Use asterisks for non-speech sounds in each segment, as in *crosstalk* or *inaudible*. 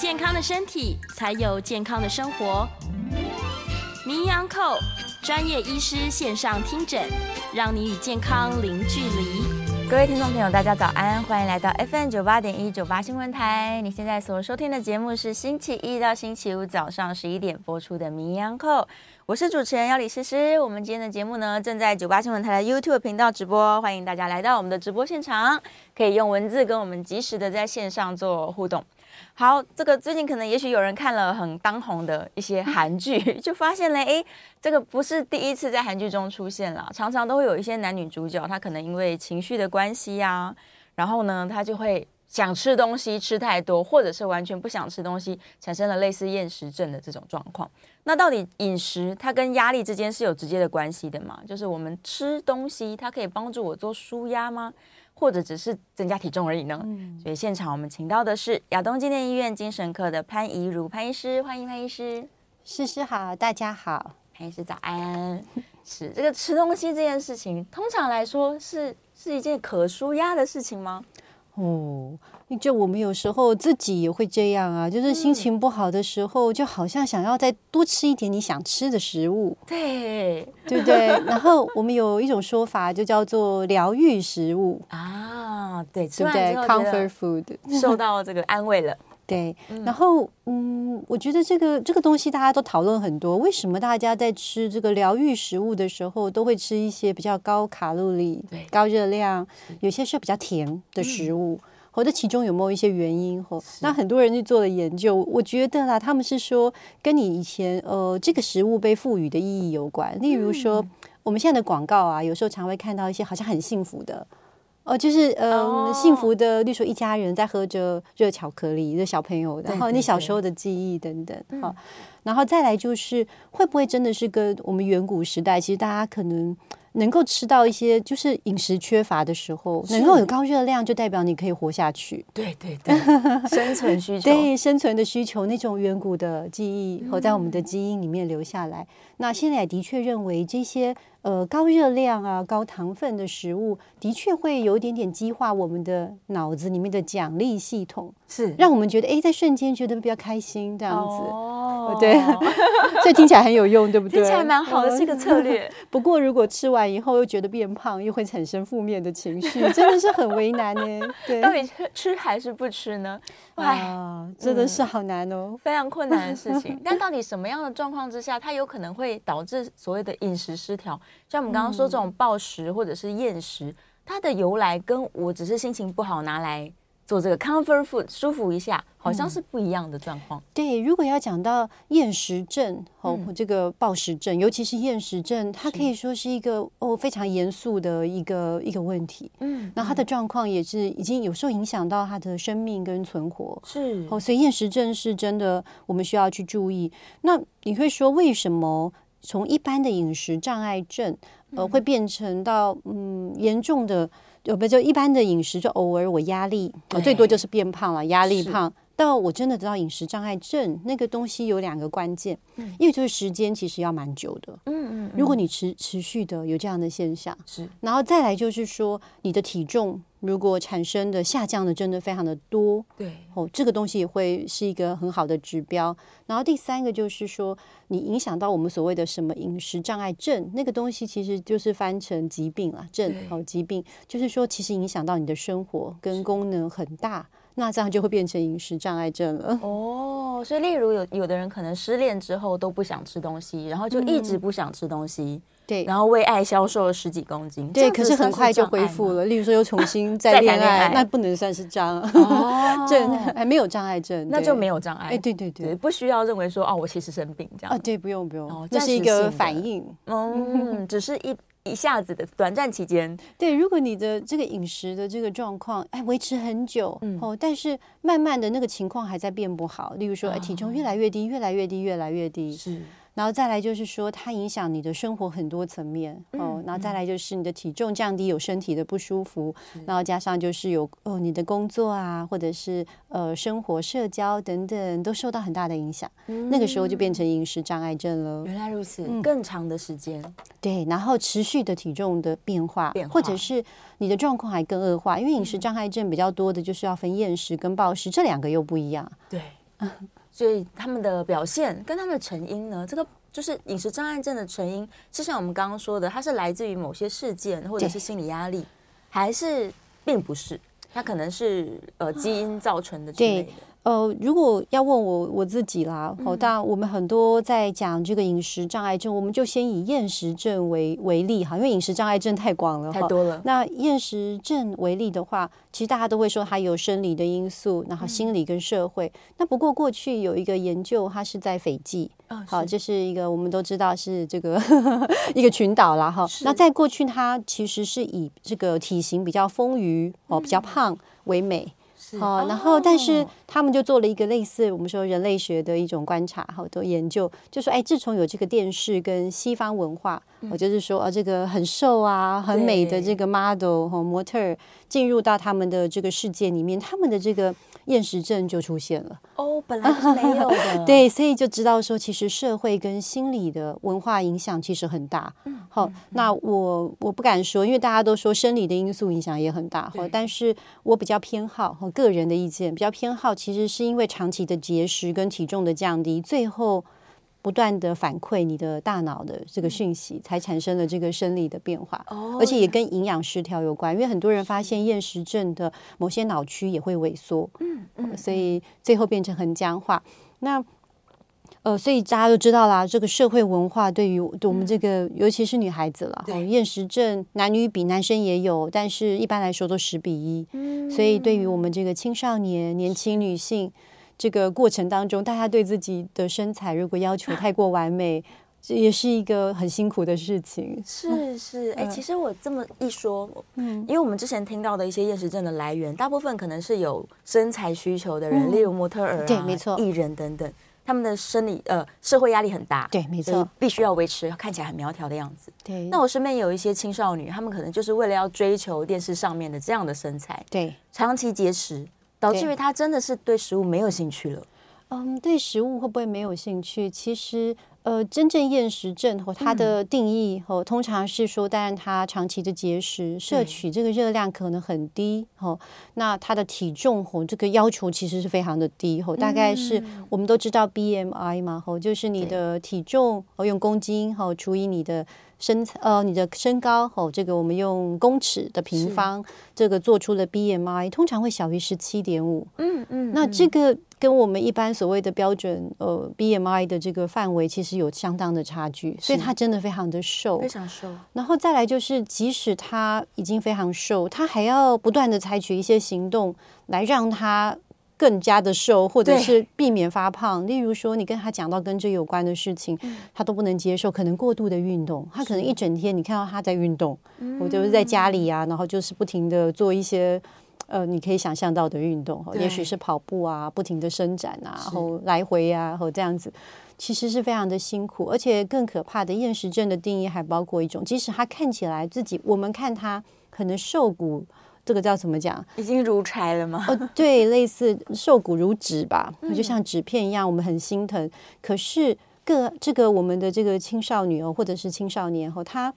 健康的身体，才有健康的生活。名医昂扣专业医师线上听诊，让你与健康零距离。各位听众朋友，大家早安，欢迎来到 FM 九八点一九八新闻台。你现在所收听的节目是星期一到星期五早上十一点播出的《名医央叩》，我是主持人要李诗诗。我们今天的节目呢，正在九八新闻台的 YouTube 频道直播，欢迎大家来到我们的直播现场，可以用文字跟我们及时的在线上做互动。好，这个最近可能也许有人看了很当红的一些韩剧，*laughs* 就发现了，哎，这个不是第一次在韩剧中出现了，常常都会有一些男女主角，他可能因为情绪的关系呀、啊，然后呢，他就会想吃东西吃太多，或者是完全不想吃东西，产生了类似厌食症的这种状况。那到底饮食它跟压力之间是有直接的关系的吗？就是我们吃东西，它可以帮助我做舒压吗？或者只是增加体重而已呢？嗯，所以现场我们请到的是亚东纪念医院精神科的潘怡如潘医师，欢迎潘医师。诗诗好，大家好，潘医师早安。*laughs* 是这个吃东西这件事情，通常来说是是一件可舒压的事情吗？哦，就我们有时候自己也会这样啊，就是心情不好的时候，嗯、就好像想要再多吃一点你想吃的食物，对，对不对？*laughs* 然后我们有一种说法，就叫做疗愈食物啊，对，对不对？Comfort food，受到这个安慰了。对，然后嗯，我觉得这个这个东西大家都讨论很多，为什么大家在吃这个疗愈食物的时候，都会吃一些比较高卡路里、高热量，有些是比较甜的食物，或者其中有没有一些原因？吼，那很多人去做了研究，我觉得啦，他们是说跟你以前呃这个食物被赋予的意义有关，例如说我们现在的广告啊，有时候常会看到一些好像很幸福的。哦，就是嗯，呃 oh. 幸福的，例如说一家人在喝着热巧克力的小朋友，然后你小时候的记忆等等，好，嗯，然后再来就是会不会真的是跟我们远古时代，其实大家可能。能够吃到一些，就是饮食缺乏的时候，能够有高热量，就代表你可以活下去。对对对，*laughs* 生存需求，对生存的需求，那种远古的记忆和在我们的基因里面留下来。嗯、那现在也的确认为这些呃高热量啊、高糖分的食物，的确会有一点点激化我们的脑子里面的奖励系统，是让我们觉得哎，在瞬间觉得比较开心这样子。哦，对，*laughs* 所以听起来很有用，对不对？听起来蛮好的，是一个策略。*laughs* 不过如果吃完。以后又觉得变胖，又会产生负面的情绪，真的是很为难呢。*laughs* 对，到底吃还是不吃呢？哇，真的是好难哦，非常困难的事情。但到底什么样的状况之下，它有可能会导致所谓的饮食失调？像我们刚刚说这种暴食或者是厌食，它的由来跟我只是心情不好拿来。做这个 comfort food 舒服一下，好像是不一样的状况。嗯、对，如果要讲到厌食症哦，这个暴食症，尤其是厌食症，它可以说是一个哦非常严肃的一个一个问题。嗯，那它的状况也是已经有时候影响到他的生命跟存活。是哦，所以厌食症是真的，我们需要去注意。那你会说，为什么从一般的饮食障碍症，呃，会变成到嗯严重的？有没有就一般的饮食，就偶尔我压力，我最多就是变胖了，压力胖。到我真的得到饮食障碍症，那个东西有两个关键，嗯，因为就是时间其实要蛮久的，嗯嗯。如果你持持续的有这样的现象，是，然后再来就是说你的体重。如果产生的下降的真的非常的多，对哦，这个东西也会是一个很好的指标。然后第三个就是说，你影响到我们所谓的什么饮食障碍症，那个东西其实就是翻成疾病了，症哦，疾病就是说其实影响到你的生活跟功能很大，那这样就会变成饮食障碍症了。哦，所以例如有有的人可能失恋之后都不想吃东西，然后就一直不想吃东西。嗯对，然后为爱消瘦了十几公斤，对，可是很快就恢复了。例如说又重新 *laughs* 再恋爱，那不能算是障碍症，还没有障碍症，那就没有障碍。哎，对对对，不需要认为说哦，我其实生病这样。啊，对，不用不用，这是一个反应。嗯，*laughs* 只是一一下子的短暂期间，对，如果你的这个饮食的这个状况，哎，维持很久，嗯、哦，但是慢慢的那个情况还在变不好，例如说，哎，体重越来越低，越来越低，越来越低，是。然后再来就是说，它影响你的生活很多层面哦。嗯、然后再来就是你的体重降低，有身体的不舒服。嗯、然后加上就是有哦，你的工作啊，或者是呃生活、社交等等，都受到很大的影响。嗯、那个时候就变成饮食障碍症了。原来如此，嗯、更长的时间。对，然后持续的体重的变化，变化或者是你的状况还更恶化，因为饮食障碍症比较多的就是要分厌食跟暴食，这两个又不一样。对。*laughs* 所以他们的表现跟他们的成因呢？这个就是饮食障碍症的成因，就像我们刚刚说的，它是来自于某些事件或者是心理压力，还是并不是？它可能是呃基因造成的之类的。呃，如果要问我我自己啦，好、嗯，当然我们很多在讲这个饮食障碍症，我们就先以厌食症为为例哈，因为饮食障碍症太广了，太多了。那厌食症为例的话，其实大家都会说它有生理的因素，然后心理跟社会。嗯、那不过过去有一个研究，它是在斐济，哦、好，这是一个我们都知道是这个 *laughs* 一个群岛啦。哈。那在过去，它其实是以这个体型比较丰腴哦，比较胖为美。好，然后但是他们就做了一个类似我们说人类学的一种观察，好多研究，就说哎，自从有这个电视跟西方文化，我就是说啊，这个很瘦啊、很美的这个 model 和模特进入到他们的这个世界里面，他们的这个。厌食症就出现了哦，本来是没有的。*laughs* 对，所以就知道说，其实社会跟心理的文化影响其实很大。嗯，好，嗯、那我我不敢说，因为大家都说生理的因素影响也很大。好但是我比较偏好和个人的意见，比较偏好，其实是因为长期的节食跟体重的降低，最后。不断的反馈你的大脑的这个讯息，才产生了这个生理的变化，而且也跟营养失调有关。因为很多人发现厌食症的某些脑区也会萎缩，嗯嗯，所以最后变成很僵化。那呃，所以大家都知道啦，这个社会文化对于我们这个，尤其是女孩子了，厌食症男女比男生也有，但是一般来说都十比一。所以对于我们这个青少年、年轻女性。这个过程当中，大家对自己的身材如果要求太过完美，这也是一个很辛苦的事情。是是，哎，其实我这么一说，嗯，因为我们之前听到的一些厌食症的来源，大部分可能是有身材需求的人，嗯、例如模特儿啊、对，没错，艺人等等，他们的生理呃社会压力很大，对，没错，必须要维持看起来很苗条的样子。对，那我身边有一些青少女，他们可能就是为了要追求电视上面的这样的身材，对，长期节食。导致于他真的是对食物没有兴趣了。嗯，对食物会不会没有兴趣？其实，呃，真正厌食症和它的定义，哦，通常是说，当然他长期的节食，摄取这个热量可能很低，哦，那他的体重和这个要求其实是非常的低，哦，大概是我们都知道 BMI 嘛，哦，就是你的体重哦用公斤哦除以你的。身呃，你的身高哦，这个我们用公尺的平方，这个做出了 BMI，通常会小于十七点五。嗯嗯，那这个跟我们一般所谓的标准呃 BMI 的这个范围，其实有相当的差距，所以他真的非常的瘦，非常瘦。然后再来就是，即使他已经非常瘦，他还要不断的采取一些行动来让他。更加的瘦，或者是避免发胖。例如说，你跟他讲到跟这有关的事情，嗯、他都不能接受。可能过度的运动，他可能一整天你看到他在运动，我就是在家里啊，然后就是不停的做一些呃，你可以想象到的运动，也许是跑步啊，不停的伸展啊，然后来回啊，然后这样子，其实是非常的辛苦。而且更可怕的厌食症的定义还包括一种，即使他看起来自己，我们看他可能瘦骨。这个叫怎么讲？已经如柴了吗？哦，对，类似瘦骨如纸吧，嗯、就像纸片一样，我们很心疼。可是个这个我们的这个青少年哦，或者是青少年后，他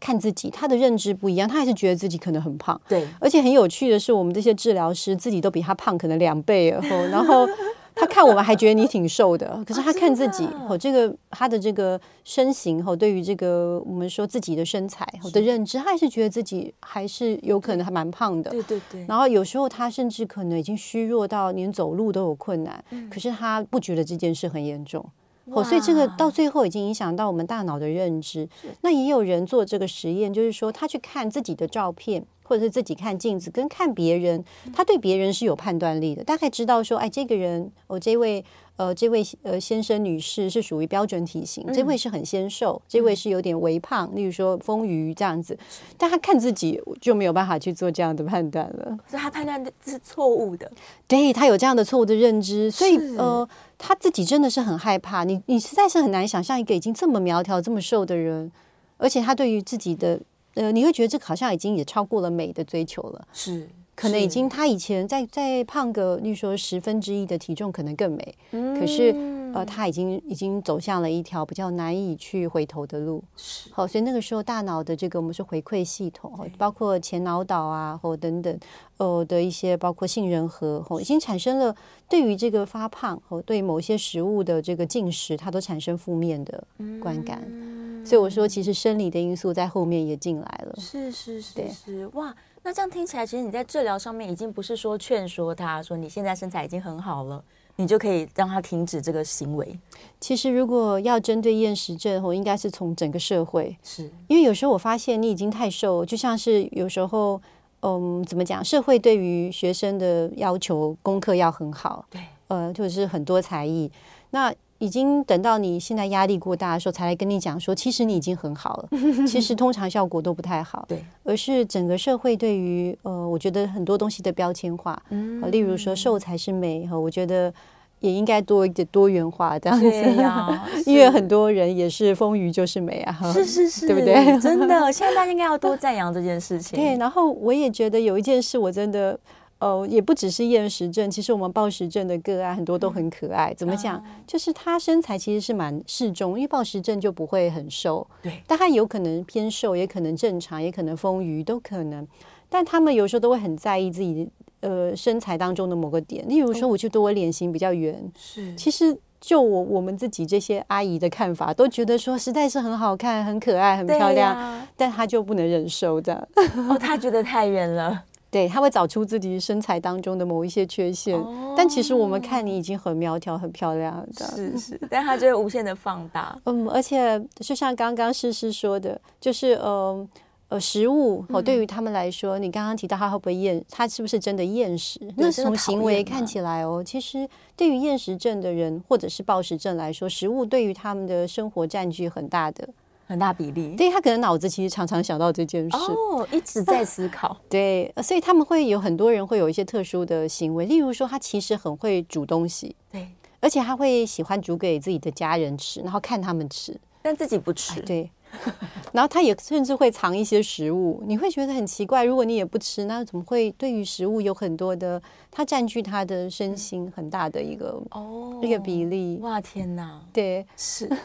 看自己，他的认知不一样，他还是觉得自己可能很胖。对，而且很有趣的是，我们这些治疗师自己都比他胖可能两倍，然后。*laughs* 他看我们还觉得你挺瘦的，*laughs* 可是他看自己哦，这个他的这个身形哦，对于这个我们说自己的身材我的认知，他还是觉得自己还是有可能还蛮胖的。对对对。然后有时候他甚至可能已经虚弱到连走路都有困难，可是他不觉得这件事很严重。哦，所以这个到最后已经影响到我们大脑的认知。那也有人做这个实验，就是说他去看自己的照片。或者是自己看镜子，跟看别人，他对别人是有判断力的，大概知道说，哎，这个人，哦，这位。呃，这位呃先生女士是属于标准体型，嗯、这位是很纤瘦，这位是有点微胖，例如说丰腴这样子，但他看自己就没有办法去做这样的判断了，所以他判断是错误的，对，他有这样的错误的认知，所以呃他自己真的是很害怕，你你实在是很难想象一个已经这么苗条这么瘦的人，而且他对于自己的呃你会觉得这好像已经也超过了美的追求了，是。可能已经，他以前再再胖个，例如说十分之一的体重，可能更美。嗯、可是，呃，他已经已经走向了一条比较难以去回头的路。是好，所以那个时候大脑的这个我们说回馈系统，包括前脑岛啊，或等等，呃的一些包括杏仁核，哦，已经产生了对于这个发胖和对某些食物的这个进食，它都产生负面的观感。嗯、所以我说，其实生理的因素在后面也进来了。是是是哇。那这样听起来，其实你在治疗上面已经不是说劝说他说你现在身材已经很好了，你就可以让他停止这个行为。其实如果要针对厌食症，我应该是从整个社会，是因为有时候我发现你已经太瘦，就像是有时候，嗯，怎么讲？社会对于学生的要求，功课要很好，对，呃，就是很多才艺，那。已经等到你现在压力过大的时候，才来跟你讲说，其实你已经很好了。*laughs* 其实通常效果都不太好，对，而是整个社会对于呃，我觉得很多东西的标签化，嗯，例如说瘦才是美哈，我觉得也应该多一点多元化这样子呀，*laughs* 因为很多人也是丰腴就是美啊，是是是，对不对？真的，现在大家应该要多赞扬这件事情。*laughs* 对，然后我也觉得有一件事，我真的。哦，也不只是厌食症，其实我们暴食症的个案很多都很可爱。怎么讲？就是他身材其实是蛮适中，因为暴食症就不会很瘦，对，但他有可能偏瘦，也可能正常，也可能丰腴，都可能。但他们有时候都会很在意自己呃身材当中的某个点，例如说，我觉得我脸型比较圆，是。其实就我我们自己这些阿姨的看法，都觉得说实在是很好看、很可爱、很漂亮，但他就不能忍受的。哦，他觉得太圆了。对，他会找出自己身材当中的某一些缺陷，哦、但其实我们看你已经很苗条、很漂亮的，是是，但他就会无限的放大。嗯，而且就像刚刚诗诗说的，就是呃呃，食物哦，对于他们来说，嗯、你刚刚提到他会不会厌，他是不是真的厌食？对那从行为看起来哦，其实对于厌食症的人或者是暴食症来说，食物对于他们的生活占据很大的。很大比例，对，他可能脑子其实常常想到这件事哦，一直在思考。*laughs* 啊、对，所以他们会有很多人会有一些特殊的行为，例如说，他其实很会煮东西，对，而且他会喜欢煮给自己的家人吃，然后看他们吃，但自己不吃。对，*laughs* 然后他也甚至会藏一些食物，你会觉得很奇怪，如果你也不吃，那怎么会对于食物有很多的？他占据他的身心很大的一个哦一个比例。哇，天哪！对，是。*laughs*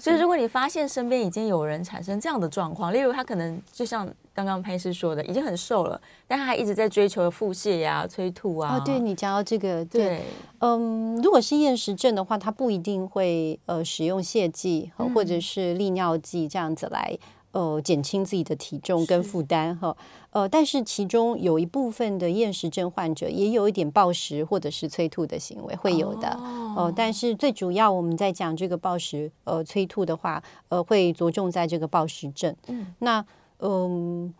所以，如果你发现身边已经有人产生这样的状况，例如他可能就像刚刚潘医师说的，已经很瘦了，但他还一直在追求腹泻呀、催吐啊。哦，对，你讲到这个，对，对嗯，如果是厌食症的话，他不一定会呃使用泻剂或者是利尿剂这样子来。呃，减轻自己的体重跟负担哈，呃，但是其中有一部分的厌食症患者也有一点暴食或者是催吐的行为会有的，哦、呃，但是最主要我们在讲这个暴食呃催吐的话，呃，会着重在这个暴食症。嗯，那嗯，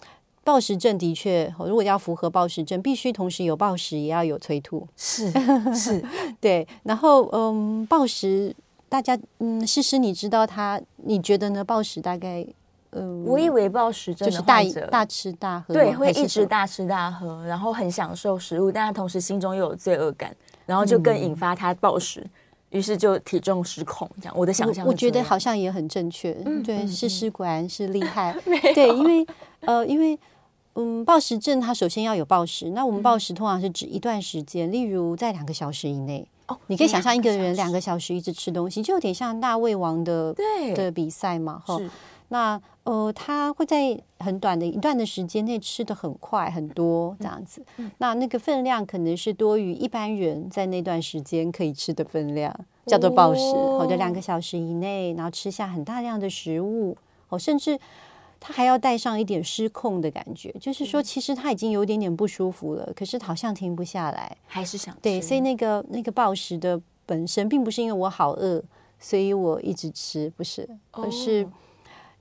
暴食症的确，如果要符合暴食症，必须同时有暴食也要有催吐，是是，*laughs* 对。然后嗯，暴食大家嗯，诗诗你知道他，你觉得呢？暴食大概？嗯，我以为暴食症就是大大吃大喝，对，会一直大吃大喝，然后很享受食物，但他同时心中又有罪恶感，然后就更引发他暴食，于是就体重失控。这样，我的想象，我觉得好像也很正确。嗯，对，诗诗果然是厉害。*laughs* 对，因为呃，因为嗯，暴食症它首先要有暴食，那我们暴食通常是指一段时间，例如在两个小时以内。哦，你可以想象一个人两个小时一直吃东西，就有点像大胃王的对的比赛嘛，哈。那呃，他会在很短的一段的时间内吃的很快很多这样子，嗯嗯、那那个分量可能是多于一般人在那段时间可以吃的分量，叫做暴食。哦，者两个小时以内，然后吃下很大量的食物，哦，甚至他还要带上一点失控的感觉，就是说其实他已经有点点不舒服了，可是好像停不下来，还是想吃。对，所以那个那个暴食的本身并不是因为我好饿，所以我一直吃，不是，而是。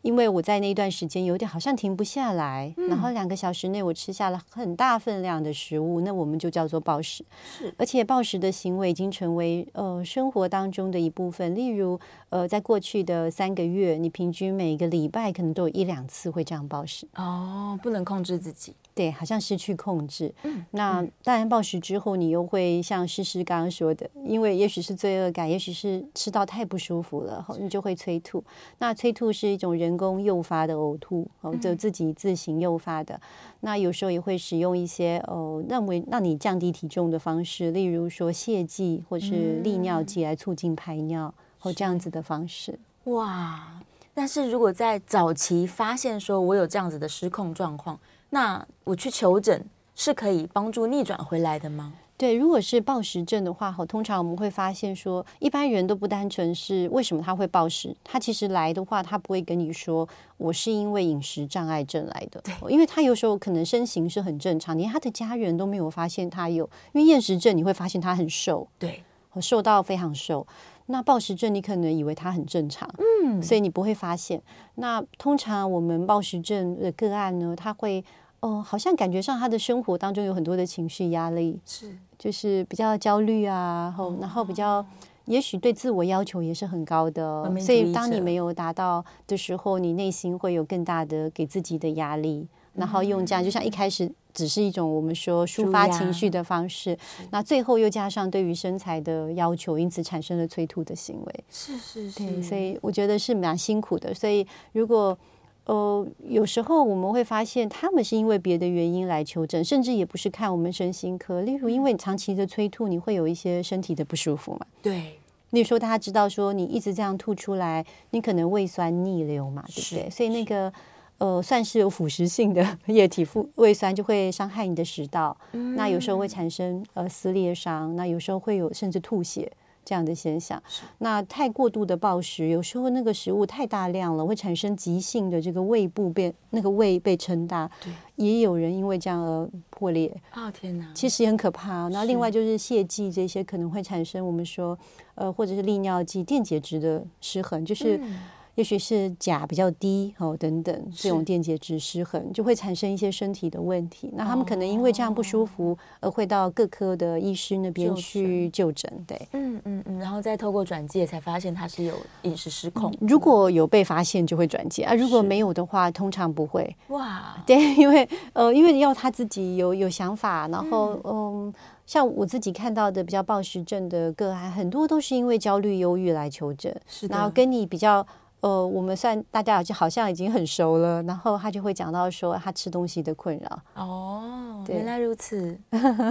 因为我在那段时间有点好像停不下来，嗯、然后两个小时内我吃下了很大分量的食物，那我们就叫做暴食。是，而且暴食的行为已经成为呃生活当中的一部分。例如，呃，在过去的三个月，你平均每个礼拜可能都有一两次会这样暴食。哦，不能控制自己。对，好像失去控制。嗯，那大然暴食之后，你又会像诗诗刚刚说的，因为也许是罪恶感，也许是吃到太不舒服了，后你就会催吐。那催吐是一种人工诱发的呕吐，哦，就自己自行诱发的。那有时候也会使用一些哦，认为让你降低体重的方式，例如说泻剂或是利尿剂来促进排尿，或这样子的方式。哇！但是如果在早期发现说我有这样子的失控状况，那我去求诊是可以帮助逆转回来的吗？对，如果是暴食症的话，哈，通常我们会发现说，一般人都不单纯是为什么他会暴食，他其实来的话，他不会跟你说我是因为饮食障碍症来的，对，因为他有时候可能身形是很正常，连他的家人都没有发现他有，因为厌食症你会发现他很瘦，对，瘦到非常瘦，那暴食症你可能以为它很正常，嗯，所以你不会发现。那通常我们暴食症的个案呢，他会。哦，好像感觉上他的生活当中有很多的情绪压力，是就是比较焦虑啊，然后然后比较也许对自我要求也是很高的，所以当你没有达到的时候，你内心会有更大的给自己的压力，然后用这样就像一开始只是一种我们说抒发情绪的方式，那最后又加上对于身材的要求，因此产生了催吐的行为，是是是，对，所以我觉得是蛮辛苦的，所以如果。呃，有时候我们会发现他们是因为别的原因来求诊，甚至也不是看我们身心科。例如，因为你长期的催吐，你会有一些身体的不舒服嘛？对。你说大家知道说你一直这样吐出来，你可能胃酸逆流嘛，对不对？所以那个呃，算是有腐蚀性的液体腹胃酸就会伤害你的食道，嗯、那有时候会产生呃撕裂伤，那有时候会有甚至吐血。这样的现象，那太过度的暴食，有时候那个食物太大量了，会产生急性的这个胃部变，那个胃被撑大，对，也有人因为这样而破裂。哦天哪，其实也很可怕。那另外就是泻剂这些可能会产生我们说，呃，或者是利尿剂、电解质的失衡，就是。嗯也许是钾比较低哦，等等，这种电解质失衡就会产生一些身体的问题。那他们可能因为这样不舒服，而会到各科的医师那边去就诊。对，嗯嗯嗯，然后再透过转介才发现他是有饮食失控。如果有被发现，就会转介啊；如果没有的话，通常不会。哇，*laughs* 对，因为呃，因为要他自己有有想法，然后嗯，像我自己看到的比较暴食症的个案，很多都是因为焦虑、忧郁来求诊，是的，然后跟你比较。呃，我们算大家就好像已经很熟了，然后他就会讲到说他吃东西的困扰。哦，原来如此，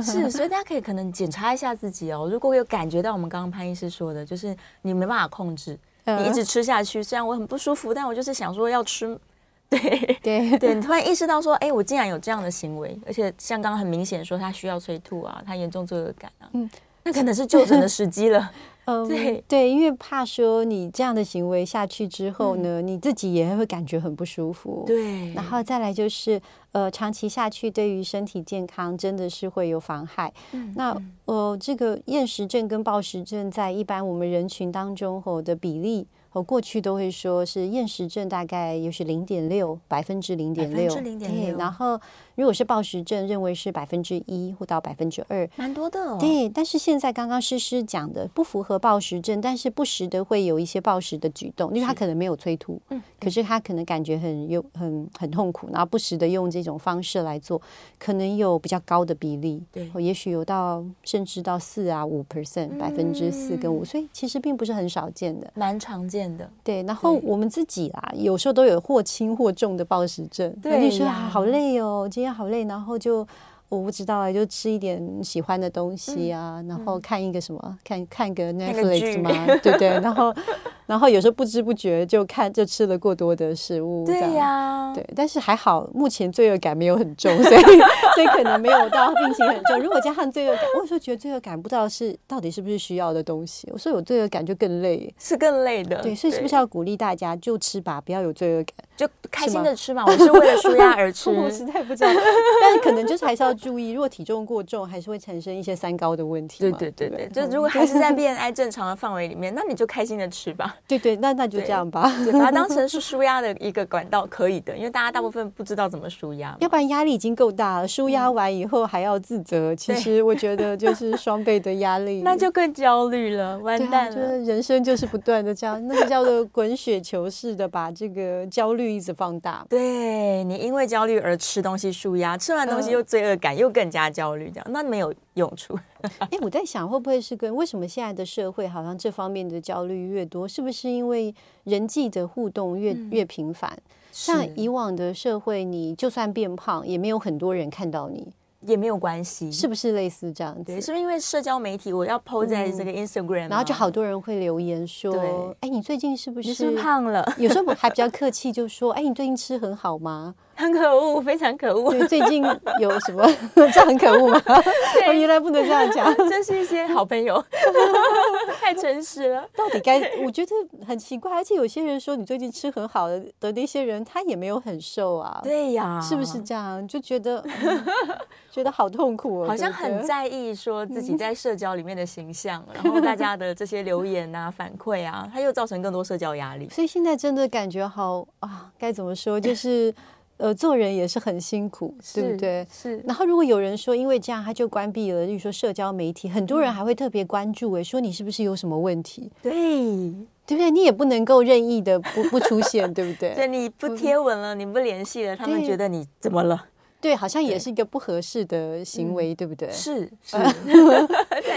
是，所以大家可以可能检查一下自己哦。如果有感觉到我们刚刚潘医师说的，就是你没办法控制，你一直吃下去，虽然我很不舒服，但我就是想说要吃。对 *laughs* 对对，你突然意识到说，哎，我竟然有这样的行为，而且像刚刚很明显说他需要催吐啊，他严重罪恶感啊，嗯，那可能是就诊的时机了。*laughs* 嗯，对对，因为怕说你这样的行为下去之后呢，嗯、你自己也会感觉很不舒服。对，然后再来就是，呃，长期下去对于身体健康真的是会有妨害。嗯、那呃，这个厌食症跟暴食症在一般我们人群当中吼的比例。我过去都会说是厌食症，大概又是零点六百分之零点六，对。然后如果是暴食症，认为是百分之一或到百分之二，蛮多的哦。对，但是现在刚刚诗诗讲的不符合暴食症，但是不时的会有一些暴食的举动，因为他可能没有催吐，嗯，可是他可能感觉很有很很痛苦，然后不时的用这种方式来做，可能有比较高的比例，对，也许有到甚至到四啊五 percent 百分之四跟五，所以其实并不是很少见的，蛮常见的。对，然后我们自己啦，有时候都有或轻或重的暴食症。对，你说好累哦，今天好累，然后就我不知道啊，就吃一点喜欢的东西啊，然后看一个什么，看看个 Netflix 嘛，对不对，然后 *laughs* 然后有时候不知不觉就看就吃了过多的食物。对呀，对，但是还好，目前罪恶感没有很重，所以所以可能没有到病情很重。如果加上罪恶感，我有时候觉得罪恶感不知道是到底是不是需要的东西，我说有罪恶感就更累，是更累的。对，所以是不是要鼓励大家就吃吧，不要有罪恶感？就开心的吃嘛，我是为了舒压 *laughs* 而吃。我实在不知道，*laughs* 但是可能就是还是要注意，如果体重过重，还是会产生一些三高的问题。对对对对，就如果还是在 BMI 正常的范围里面，那你就开心的吃吧。*laughs* 对对，那那就这样吧，把它当成是舒压的一个管道，可以的。因为大家大部分不知道怎么舒压，要不然压力已经够大了，舒压完以后还要自责，其实我觉得就是双倍的压力，那就更焦虑了，完蛋了。人生就是不断的这样，那个叫做滚雪球式的把这个焦虑一直放大。对，你因为焦虑而吃东西舒压，吃完东西又罪恶感，又更加焦虑，这样那没有用处。哎，我在想会不会是跟为什么现在的社会好像这方面的焦虑越多，是不是因为人际的互动越越频繁？嗯、像以往的社会，你就算变胖，也没有很多人看到你。也没有关系，是不是类似这样子？对，是不是因为社交媒体，我要 po 在这个 Instagram，、啊嗯、然后就好多人会留言说：“哎，你最近是不是，是，不是胖了？”有时候还比较客气，就说：“哎，你最近吃很好吗？”很可恶，*laughs* 非常可恶。对，最近有什么？*laughs* 这样很可恶吗？我原来不能这样讲。*laughs* 这是一些好朋友，太诚实了。到底该？我觉得很奇怪。而且有些人说你最近吃很好的的那些人，他也没有很瘦啊。对呀，是不是这样？就觉得觉得好痛苦，好像很在意说自己在社交里面的形象，然后大家的这些留言啊、反馈啊，他又造成更多社交压力。所以现在真的感觉好啊，该怎么说？就是。呃，做人也是很辛苦，对不对？是。然后如果有人说因为这样他就关闭了，例如说社交媒体，很多人还会特别关注，哎，说你是不是有什么问题？对，对不对？你也不能够任意的不不出现，对不对？*laughs* 对，你不贴文了，你不联系了，他们觉得你怎么了？对，好像也是一个不合适的行为，对不对？是 *laughs* 是。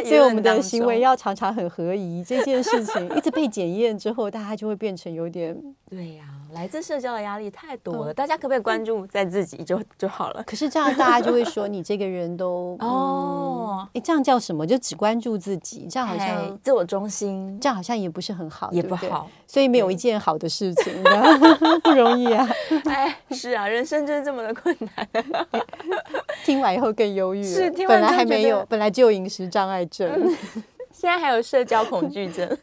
所以我们的行为要常常很合宜，这件事情一直被检验之后，大家就会变成有点 *laughs* 对呀。来自社交的压力太多了，大家可不可以关注在自己就就好了？可是这样大家就会说 *laughs* 你这个人都哦，哎，这样叫什么？就只关注自己，这样好像自我中心，这样好像也不是很好，也不好。所以没有一件好的事情，不容易啊。哎，是啊，人生就是这么的困难。*laughs* 听完以后更忧郁，是本来还没有，本来就有饮食障碍症，*laughs* 现在还有社交恐惧症。*laughs*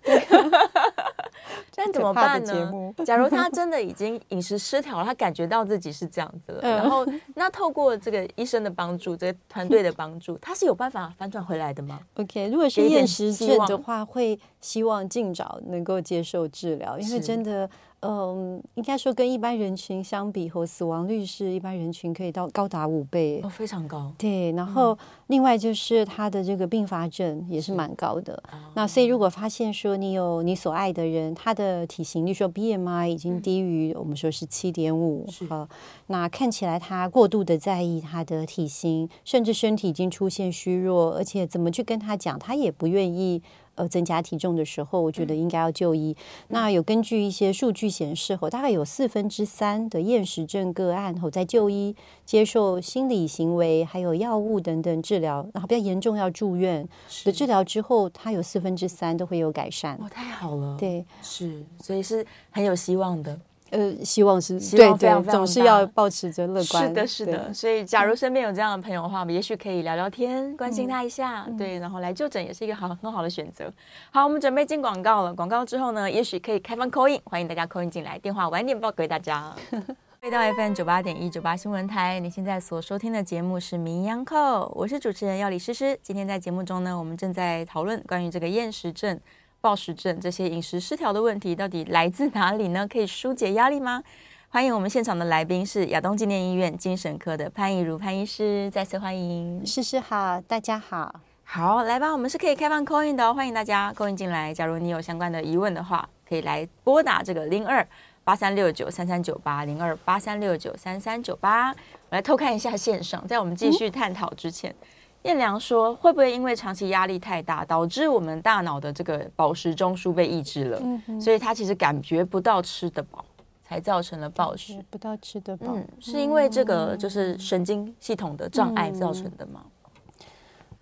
但怎么办呢？假如他真的已经饮食失调了，他感觉到自己是这样子了，然后那透过这个医生的帮助，这个团队的帮助，他是有办法反转回来的吗？OK，如果是厌食症的话，会希望尽早能够接受治疗，因为真的。嗯，应该说跟一般人群相比，和死亡率是一般人群可以到高达五倍哦，非常高。对，然后另外就是他的这个并发症也是蛮高的。那所以如果发现说你有你所爱的人，他的体型，例如说 BMI 已经低于我们说是七点五，好，那看起来他过度的在意他的体型，甚至身体已经出现虚弱，而且怎么去跟他讲，他也不愿意。呃，增加体重的时候，我觉得应该要就医。嗯、那有根据一些数据显示，吼大概有四分之三的厌食症个案后在就医，接受心理行为还有药物等等治疗，然后比较严重要住院的治疗之后，他有四分之三都会有改善。哦，太好了，对，是，所以是很有希望的。呃，希望是希望非常总是要保持着乐观。是的，是的。所以，假如身边有这样的朋友的话，我们也许可以聊聊天，关心他一下，嗯、对，然后来就诊也是一个好很好的选择。好，我们准备进广告了。广告之后呢，也许可以开放 call in，欢迎大家 call in 进来，电话晚点报给大家。*laughs* 回到 FM 九八点一九八新闻台，你现在所收听的节目是《名医央扣》，我是主持人要李诗诗。今天在节目中呢，我们正在讨论关于这个厌食症。暴食症这些饮食失调的问题到底来自哪里呢？可以纾解压力吗？欢迎我们现场的来宾是亚东纪念医院精神科的潘怡如潘医师，再次欢迎。诗诗好，大家好，好来吧，我们是可以开放 call in 的哦，欢迎大家 call in 进来。假如你有相关的疑问的话，可以来拨打这个零二八三六九三三九八零二八三六九三三九八。我来偷看一下线上，在我们继续探讨之前。嗯彦良说：“会不会因为长期压力太大，导致我们大脑的这个饱食中枢被抑制了？嗯、所以他其实感觉不到吃得饱，才造成了暴食。不到吃得饱，嗯，是因为这个就是神经系统的障碍造成的吗？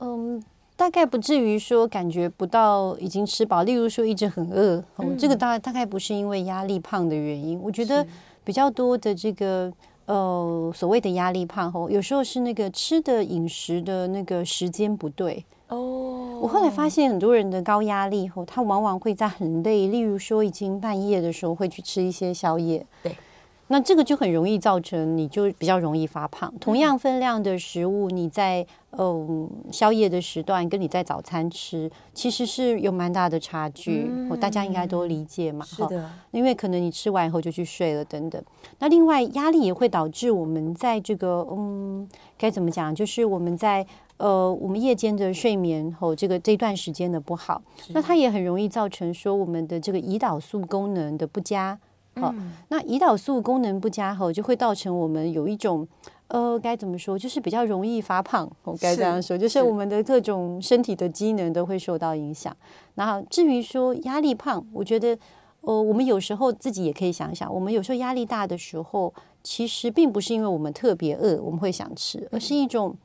嗯，大概不至于说感觉不到已经吃饱。例如说一直很饿，嗯、这个大概大概不是因为压力胖的原因。我觉得比较多的这个。”呃，所谓的压力胖后，有时候是那个吃的饮食的那个时间不对哦。我后来发现，很多人的高压力后，他往往会在很累，例如说已经半夜的时候会去吃一些宵夜。对，那这个就很容易造成你就比较容易发胖。同样分量的食物，你在嗯宵夜的时段跟你在早餐吃，其实是有蛮大的差距。嗯、大家应该都理解嘛？是的，因为可能你吃完以后就去睡了等等。那另外压力也会导致我们在这个嗯该怎么讲？就是我们在呃我们夜间的睡眠后这个这段时间的不好，那它也很容易造成说我们的这个胰岛素功能的不佳。好，那胰岛素功能不佳后，就会造成我们有一种，呃，该怎么说，就是比较容易发胖。我该这样说，就是我们的各种身体的机能都会受到影响。然后至于说压力胖，我觉得，呃，我们有时候自己也可以想想，我们有时候压力大的时候，其实并不是因为我们特别饿，我们会想吃，而是一种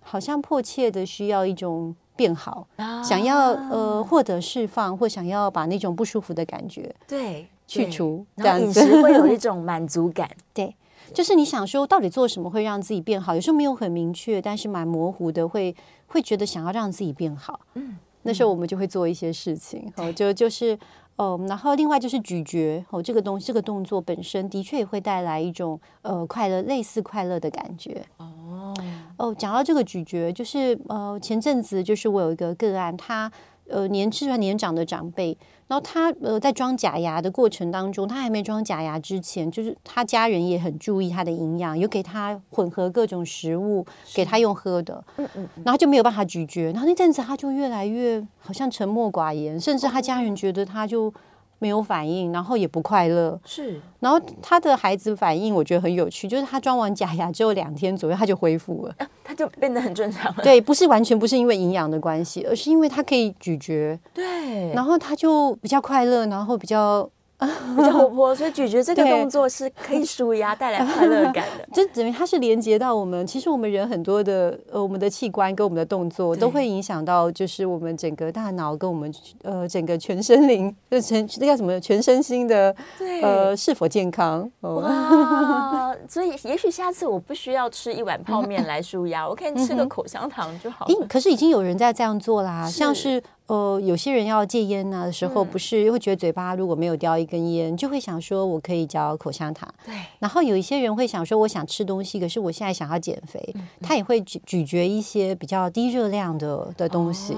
好像迫切的需要一种变好，想要呃获得释放，或想要把那种不舒服的感觉，对。去除，这样子会有一 *laughs* 种满足感。*laughs* 对，就是你想说到底做什么会让自己变好，有时候没有很明确，但是蛮模糊的，会会觉得想要让自己变好。嗯，那时候我们就会做一些事情，哦，就就是哦，然后另外就是咀嚼，哦，这个东西这个动作本身的确也会带来一种呃快乐，类似快乐的感觉。哦哦，讲到这个咀嚼，就是呃前阵子就是我有一个个案，他呃年轻年长的长辈。然后他呃在装假牙的过程当中，他还没装假牙之前，就是他家人也很注意他的营养，有给他混合各种食物给他用喝的，嗯嗯，然后就没有办法咀嚼，然后那阵子他就越来越好像沉默寡言，甚至他家人觉得他就。没有反应，然后也不快乐。是，然后他的孩子反应我觉得很有趣，就是他装完假牙之后两天左右他就恢复了，啊，他就变得很正常了。对，不是完全不是因为营养的关系，而是因为他可以咀嚼。对，然后他就比较快乐，然后比较。*laughs* 比较活泼，所以咀嚼这个动作是可以舒压、带来快乐感的。*laughs* 就等于它是连接到我们，其实我们人很多的呃，我们的器官跟我们的动作都会影响到，就是我们整个大脑跟我们呃整个全身灵，就全那叫什么全身心的呃是否健康。哇！*laughs* 所以也许下次我不需要吃一碗泡面来舒压，我可以吃个口香糖就好了。可是已经有人在这样做啦，像是。呃，有些人要戒烟呢的时候，不是会觉得嘴巴如果没有叼一根烟，就会想说我可以嚼口香糖。对。然后有一些人会想说，我想吃东西，可是我现在想要减肥，他也会咀咀嚼一些比较低热量的的东西。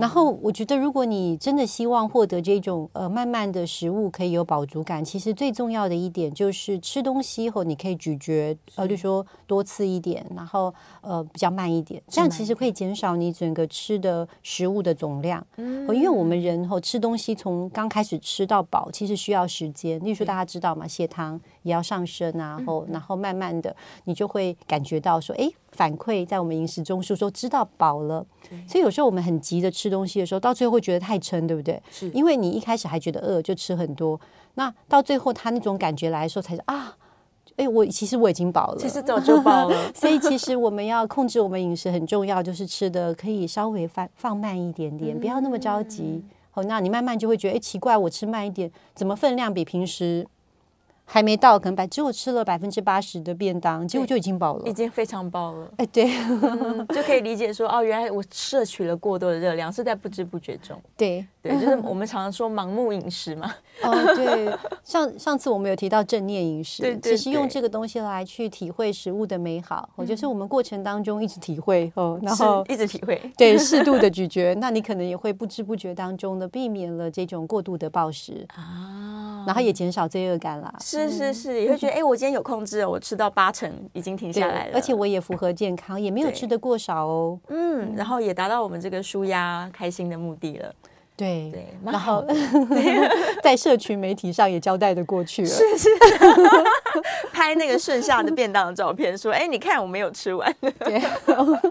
然后我觉得，如果你真的希望获得这种呃慢慢的食物可以有饱足感，其实最重要的一点就是吃东西后你可以咀嚼，呃，就说多吃一点，然后呃比较慢一点，这样其实可以减少你整个吃的食物的总量。嗯，因为我们人后吃东西从刚开始吃到饱，其实需要时间。例如说大家知道嘛？血糖也要上升啊，然后然后慢慢的你就会感觉到说，哎。反馈在我们饮食中枢说知道饱了，所以有时候我们很急着吃东西的时候，到最后会觉得太撑，对不对？是因为你一开始还觉得饿，就吃很多，那到最后他那种感觉来的时候，才是啊，哎，我其实我已经饱了，其实早就饱了。*laughs* 所以其实我们要控制我们饮食很重要，就是吃的可以稍微放放慢一点点，不要那么着急。好，那你慢慢就会觉得，哎，奇怪，我吃慢一点，怎么分量比平时？还没到，可能百只有吃了百分之八十的便当，结果就已经饱了，已经非常饱了。哎，对，嗯，就可以理解说，哦，原来我摄取了过多的热量，是在不知不觉中。对，对，就是我们常常说盲目饮食嘛。哦，对，上上次我们有提到正念饮食，对对对，其实用这个东西来去体会食物的美好，我觉得是我们过程当中一直体会哦，然后一直体会，*laughs* 对，适度的咀嚼，那你可能也会不知不觉当中的避免了这种过度的暴食。啊，然后也减少罪恶感啦。是是是，也会觉得哎，我今天有控制，我吃到八成已经停下来了，而且我也符合健康，也没有吃得过少哦。嗯，然后也达到我们这个舒压开心的目的了。对对，然后 *laughs* 在社群媒体上也交代的过去了，是是，*laughs* 拍那个剩下的便当的照片，说哎，你看我没有吃完。对，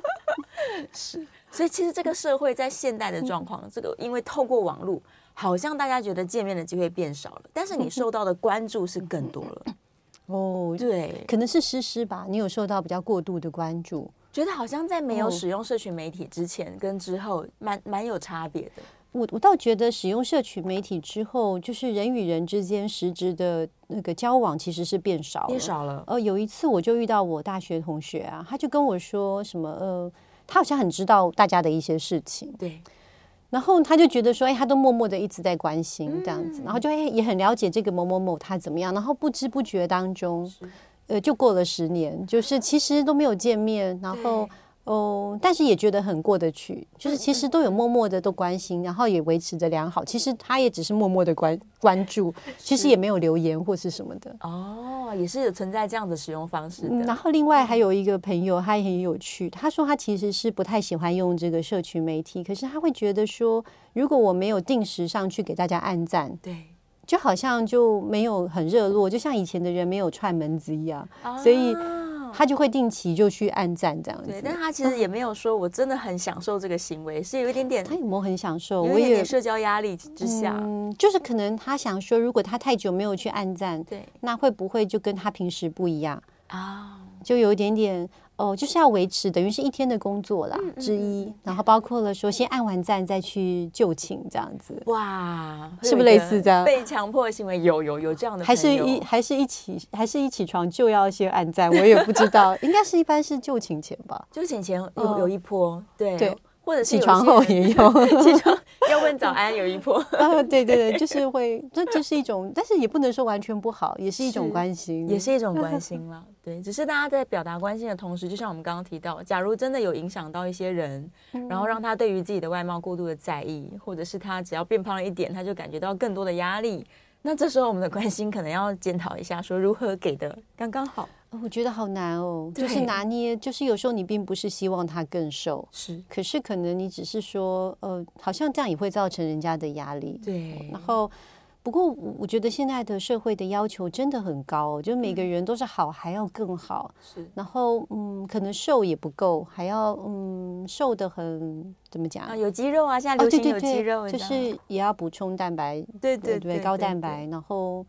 *laughs* 是，所以其实这个社会在现代的状况，这个因为透过网络。好像大家觉得见面的机会变少了，但是你受到的关注是更多了。*laughs* 哦，对，可能是诗诗吧，你有受到比较过度的关注，觉得好像在没有使用社群媒体之前跟之后，蛮蛮有差别的。我我倒觉得使用社群媒体之后，就是人与人之间实质的那个交往其实是变少了，变少了。呃，有一次我就遇到我大学同学啊，他就跟我说什么，呃，他好像很知道大家的一些事情，对。然后他就觉得说，哎，他都默默的一直在关心这样子，然后就哎也很了解这个某某某他怎么样，然后不知不觉当中，呃，就过了十年，就是其实都没有见面，然后。哦，但是也觉得很过得去，就是其实都有默默的都关心，然后也维持着良好。其实他也只是默默的关关注，其实也没有留言或是什么的。哦，也是有存在这样的使用方式的。然后另外还有一个朋友，他也很有趣，他说他其实是不太喜欢用这个社群媒体，可是他会觉得说，如果我没有定时上去给大家按赞，对，就好像就没有很热络，就像以前的人没有串门子一样，所以。他就会定期就去按赞这样子，对，但他其实也没有说我真的很享受这个行为，*laughs* 是有一点点，他有没有很享受？有一点点社交压力之下，嗯，就是可能他想说，如果他太久没有去按赞，对，那会不会就跟他平时不一样啊？就有一点点。哦，就是要维持，等于是一天的工作啦之一，然后包括了说先按完赞再去就寝这样子。哇，是不是类似这样？被强迫的行为有有有这样的，还是一还是一起还是一起床就要先按赞？我也不知道，*laughs* 应该是一般是就寝前吧？就寝前有有一波，对对。或者起床后也有，*laughs* 起床 *laughs* 要问早安有一波 *laughs* 啊，对对对，就是会，这这是一种，但是也不能说完全不好，也是一种关心，也是一种关心了。*laughs* 对，只是大家在表达关心的同时，就像我们刚刚提到，假如真的有影响到一些人，然后让他对于自己的外貌过度的在意，或者是他只要变胖了一点，他就感觉到更多的压力，那这时候我们的关心可能要检讨一下，说如何给的刚刚好。我觉得好难哦，就是拿捏，就是有时候你并不是希望他更瘦，是，可是可能你只是说，呃，好像这样也会造成人家的压力，对，然后。不过，我觉得现在的社会的要求真的很高，就每个人都是好还要更好。是，然后嗯，可能瘦也不够，还要嗯瘦的很怎么讲啊？有肌肉啊，现在流行有肌肉，哦、就是也要补充蛋白，对对对，对，高蛋白。然后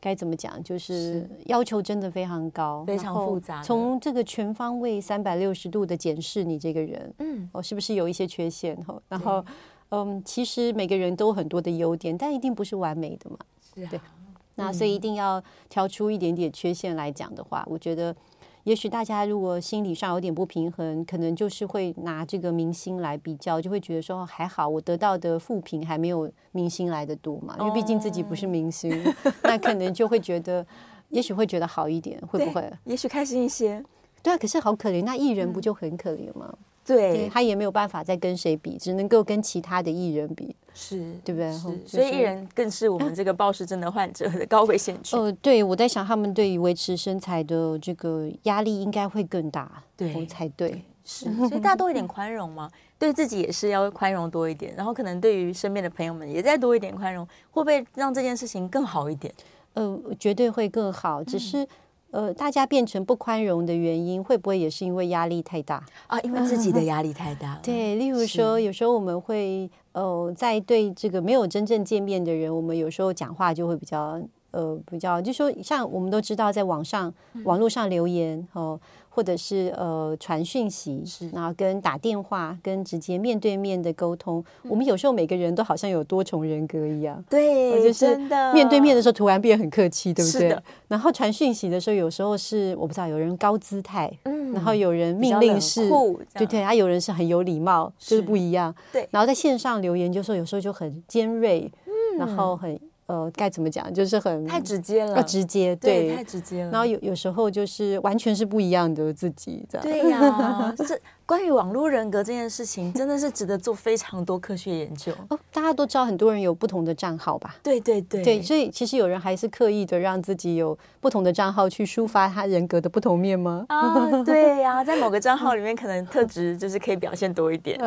该怎么讲？就是要求真的非常高，非常复杂。从这个全方位三百六十度的检视你这个人，嗯，哦，是不是有一些缺陷？哈，然后。嗯，其实每个人都有很多的优点，但一定不是完美的嘛。是啊，对。那所以一定要挑出一点点缺陷来讲的话，我觉得，也许大家如果心理上有点不平衡，可能就是会拿这个明星来比较，就会觉得说还好，我得到的负评还没有明星来的多嘛。因为毕竟自己不是明星，那可能就会觉得，也许会觉得好一点，会不会？也许开心一些。对啊，可是好可怜，那艺人不就很可怜吗？嗯对，他也没有办法再跟谁比，只能够跟其他的艺人比，是对不对？是，所以艺人更是我们这个暴食症的患者的高危险群。呃，对，我在想，他们对于维持身材的这个压力应该会更大，对才对。对是，所以大家多一点宽容嘛，对自己也是要宽容多一点，然后可能对于身边的朋友们也再多一点宽容，会不会让这件事情更好一点？呃，绝对会更好，只是。嗯呃，大家变成不宽容的原因，会不会也是因为压力太大啊？因为自己的压力太大。*laughs* 对，例如说，有时候我们会呃，在对这个没有真正见面的人，我们有时候讲话就会比较呃，比较，就说像我们都知道，在网上、网络上留言哦。或者是呃传讯息，是然后跟打电话，跟直接面对面的沟通，嗯、我们有时候每个人都好像有多重人格一样，对，就是面对面的时候突然变很客气，对不对？然后传讯息的时候，有时候是我不知道有人高姿态，嗯，然后有人命令式，对对，还有人是很有礼貌，就是不一样，对。然后在线上留言，就说有时候就很尖锐，嗯，然后很。呃，该怎么讲？就是很太直接了，直接对，太直接了。然后有有时候就是完全是不一样的自己，这样。对呀，就 *laughs* 是关于网络人格这件事情，*laughs* 真的是值得做非常多科学研究。哦，大家都知道很多人有不同的账号吧？对对对，对，所以其实有人还是刻意的让自己有不同的账号去抒发他人格的不同面吗？啊，对呀，在某个账号里面，可能特质就是可以表现多一点。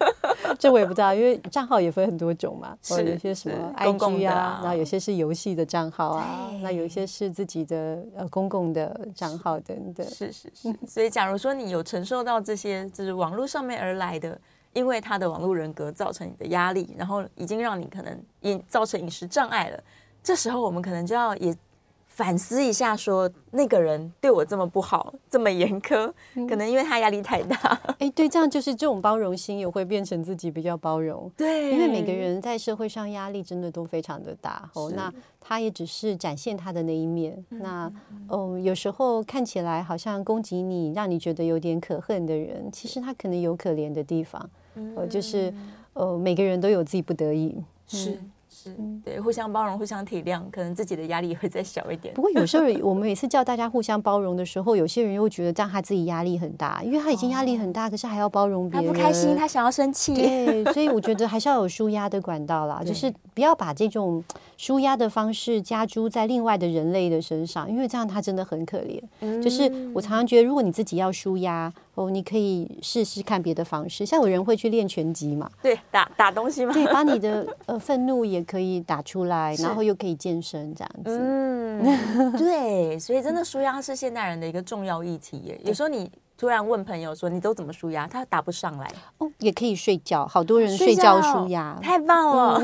*laughs* 这我也不知道，因为账号也分很多种嘛，是有些什么 IG 啊，然后有些是游戏的账号啊，那有一些是自己的呃公共的账号等等。是是是，所以假如说你有承受到这些，就是网络上面而来的，因为他的网络人格造成你的压力，然后已经让你可能饮造成饮食障碍了，这时候我们可能就要也。反思一下，说那个人对我这么不好，这么严苛，可能因为他压力太大。哎、嗯，对，这样就是这种包容心也会变成自己比较包容。对，因为每个人在社会上压力真的都非常的大。哦，那他也只是展现他的那一面。嗯、那哦，有时候看起来好像攻击你，让你觉得有点可恨的人，其实他可能有可怜的地方。呃，就是呃，每个人都有自己不得已，是。对，互相包容，互相体谅，可能自己的压力也会再小一点。*laughs* 不过有时候我们每次叫大家互相包容的时候，有些人又觉得这样他自己压力很大，因为他已经压力很大，可是还要包容别人，他不开心，他想要生气。对，所以我觉得还是要有舒压的管道啦，*laughs* 就是不要把这种纾压的方式加诸在另外的人类的身上，因为这样他真的很可怜。嗯，就是我常常觉得，如果你自己要舒压。哦，你可以试试看别的方式，像有人会去练拳击嘛？对，打打东西嘛。对，把你的 *laughs* 呃愤怒也可以打出来，然后又可以健身这样子。嗯，*laughs* 对，所以真的舒压是现代人的一个重要议题耶。有时候你突然问朋友说：“你都怎么舒压？”他答不上来。哦，也可以睡觉，好多人睡觉舒压，太棒了，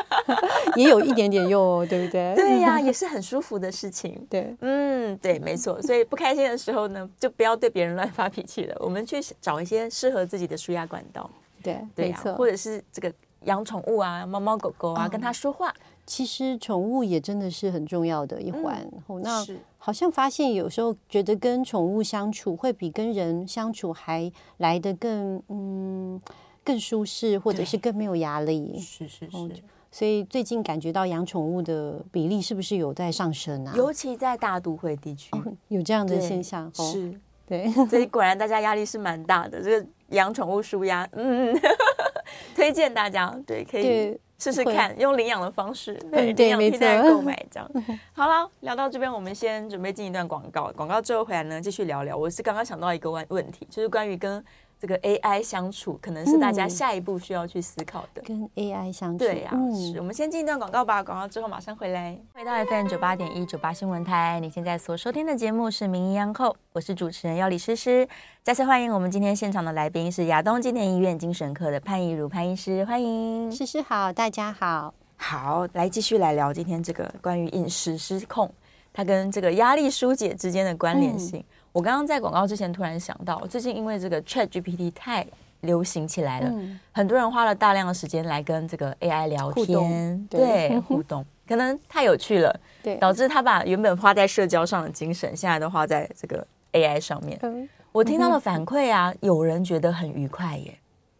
*laughs* 也有一点点用哦，对不对？对呀，也是很舒服的事情。对，嗯，对，没错。所以不开心的时候呢，就不要对别人乱发脾气了。我们去找一些适合自己的舒压管道。对，对呀，或者是这个养宠物啊，猫猫狗狗啊，跟他说话。其实宠物也真的是很重要的一环。那好像发现有时候觉得跟宠物相处会比跟人相处还来得更嗯更舒适，或者是更没有压力。是是是。所以最近感觉到养宠物的比例是不是有在上升啊？尤其在大都会地区有这样的现象。是，对。所以果然大家压力是蛮大的。这个养宠物舒压，嗯，*laughs* 推荐大家对可以。试试看用领养的方式，对，领养替代购买这样。好了，聊到这边，我们先准备进一段广告。广告之后回来呢，继续聊聊。我是刚刚想到一个问问题，就是关于跟。这个 AI 相处可能是大家下一步需要去思考的。跟 AI 相处，对呀，是。我们先进一段广告吧，广告之后马上回来。回到 FM 九八点一九八新闻台，你现在所收听的节目是《名医央叩》，我是主持人要李诗诗。再次欢迎我们今天现场的来宾是亚东纪念医院精神科的潘怡如潘医师，欢迎诗诗好，大家好，好，来继续来聊今天这个关于饮食失控，它跟这个压力疏解之间的关联性。嗯我刚刚在广告之前突然想到，最近因为这个 Chat GPT 太流行起来了，嗯、很多人花了大量的时间来跟这个 AI 聊天，互对，对互动，可能太有趣了，对，导致他把原本花在社交上的精神，现在都花在这个 AI 上面。嗯、我听到的反馈啊，嗯、有人觉得很愉快耶，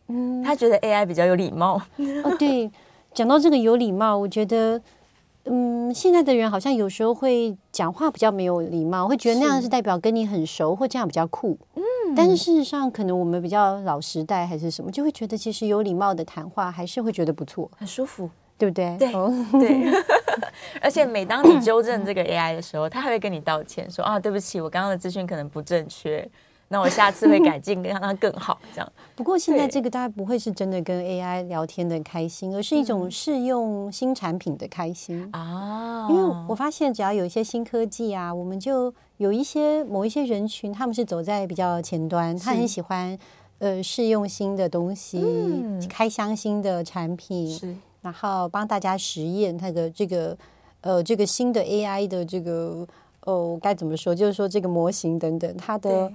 嗯，他觉得 AI 比较有礼貌。哦，对，讲到这个有礼貌，我觉得。嗯，现在的人好像有时候会讲话比较没有礼貌，会觉得那样是代表跟你很熟，或这样比较酷。嗯，但是事实上，可能我们比较老时代还是什么，就会觉得其实有礼貌的谈话还是会觉得不错，很舒服，对不对？对、oh、对。*laughs* 而且每当你纠正这个 AI 的时候，他还会跟你道歉，说啊，对不起，我刚刚的资讯可能不正确。那我下次会改进，跟让它更好。这样。不过现在这个大家不会是真的跟 AI 聊天的开心，而是一种试用新产品的开心啊。因为我发现，只要有一些新科技啊，我们就有一些某一些人群，他们是走在比较前端，他很喜欢呃试用新的东西，开箱新的产品，是，然后帮大家实验它的这个呃这个新的 AI 的这个哦该怎么说？就是说这个模型等等，它的。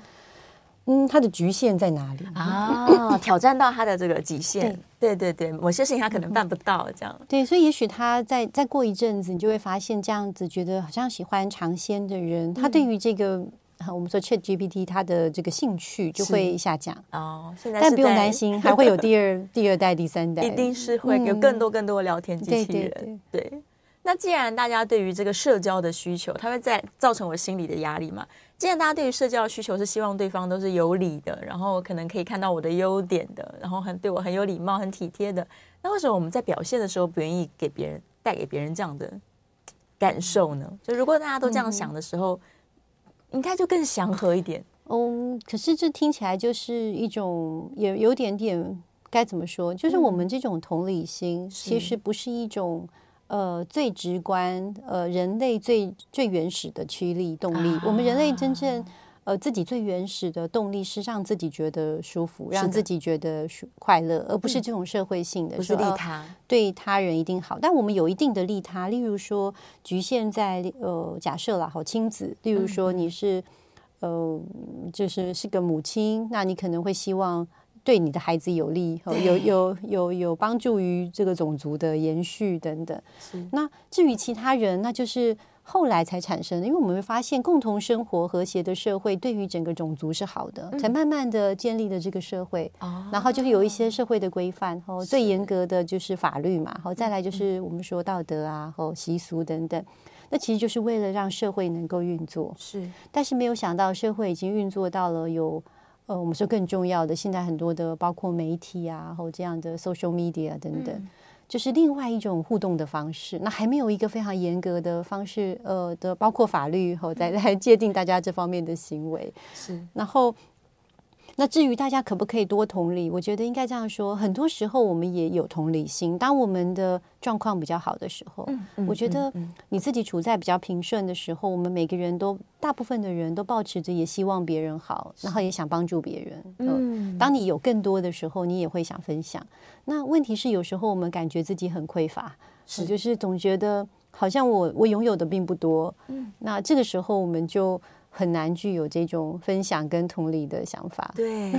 嗯，它的局限在哪里啊？挑战到他的这个极限，对对对，某些事情他可能办不到，这样。对，所以也许他再再过一阵子，你就会发现这样子，觉得好像喜欢尝鲜的人，他对于这个我们说 ChatGPT，他的这个兴趣就会下降哦。现在但不用担心，还会有第二 *laughs* 第二代、第三代，一定是会有更多更多的聊天机器人。对。那既然大家对于这个社交的需求，它会在造成我心理的压力嘛？既然大家对于社交的需求是希望对方都是有理的，然后可能可以看到我的优点的，然后很对我很有礼貌、很体贴的，那为什么我们在表现的时候不愿意给别人带给别人这样的感受呢？就如果大家都这样想的时候，嗯、应该就更祥和一点。嗯，可是这听起来就是一种也有点点该怎么说？就是我们这种同理心其实不是一种。呃，最直观，呃，人类最最原始的驱力动力，啊、我们人类真正呃自己最原始的动力是让自己觉得舒服，让自己觉得快乐，而不是这种社会性的，不是利他，对他人一定好。但我们有一定的利他，例如说局限在呃，假设啦，好亲子，例如说你是、嗯、呃，就是是个母亲，那你可能会希望。对你的孩子有利，有有有有帮助于这个种族的延续等等。那至于其他人，那就是后来才产生的，因为我们会发现共同生活、和谐的社会对于整个种族是好的，嗯、才慢慢的建立了这个社会。哦、然后就是有一些社会的规范，哦，最严格的就是法律嘛，好，再来就是我们说道德啊，和习俗等等。那其实就是为了让社会能够运作。是，但是没有想到社会已经运作到了有，呃，我们说更重要的，现在很多的包括媒体啊，或这样的 social media 等等。嗯就是另外一种互动的方式，那还没有一个非常严格的方式，呃的，包括法律和在来界定大家这方面的行为。是，然后。那至于大家可不可以多同理，我觉得应该这样说。很多时候我们也有同理心。当我们的状况比较好的时候，嗯嗯、我觉得你自己处在比较平顺的时候，我们每个人都大部分的人都保持着也希望别人好，然后也想帮助别人。嗯，当你有更多的时候，你也会想分享。那问题是有时候我们感觉自己很匮乏，是就是总觉得好像我我拥有的并不多。嗯，那这个时候我们就。很难具有这种分享跟同理的想法。对，